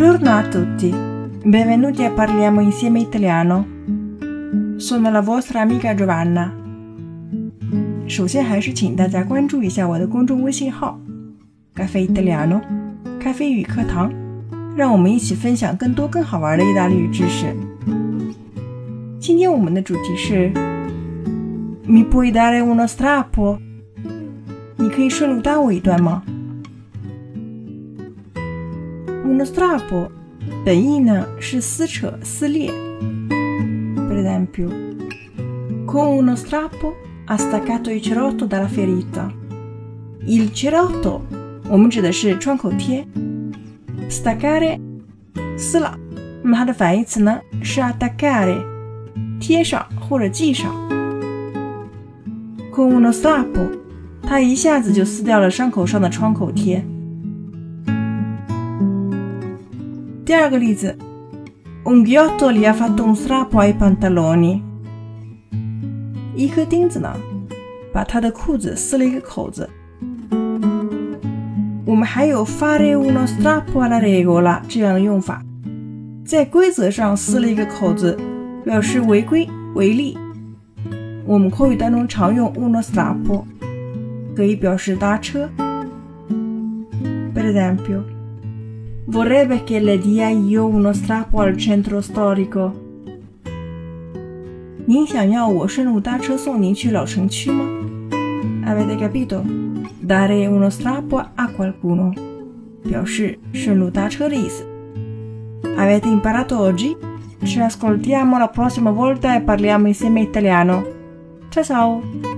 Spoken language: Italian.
Buongiorno a tutti, benvenuti a Parliamo insieme italiano. Sono la vostra amica Giovanna. 首先还是请大家关注一下我的公众微信号“咖啡 italiano”，咖啡语课堂，让我们一起分享更多更好玩的意大利语知识。今天我们的主题是 “Mi puoi dare uno strappo？” 你可以顺路搭我一段吗 ？uno strappo 本意呢是撕扯、撕裂。Per esempio, con uno strappo ha staccato il cerotto dalla ferita. Il cerotto 我们指的是创口贴，staccare 撕了，那么它的反义词呢是 attaccare 贴上或者系上。Con uno strappo，它一下子就撕掉了伤口上的创口贴。 第二个例子，un ghiotto li ha fatto un strappo ai pantaloni。一颗钉子呢，把他的裤子撕了一个口子。我们还有 fare uno strappo alla regola 这样的用法，在规则上撕了一个口子，表示违规违例。我们口语当中常用 uno strappo，可以表示搭车。Per esempio。Vorrebbe che le dia io uno strappo al centro storico。您想要我顺路搭车送您去老城区吗？Avete capito? Dare uno strappo a qualcuno 表示顺路搭车的意思。Avete imparato oggi? Ci ascoltiamo la prossima volta e parliamo insieme italiano. Ciao ciao!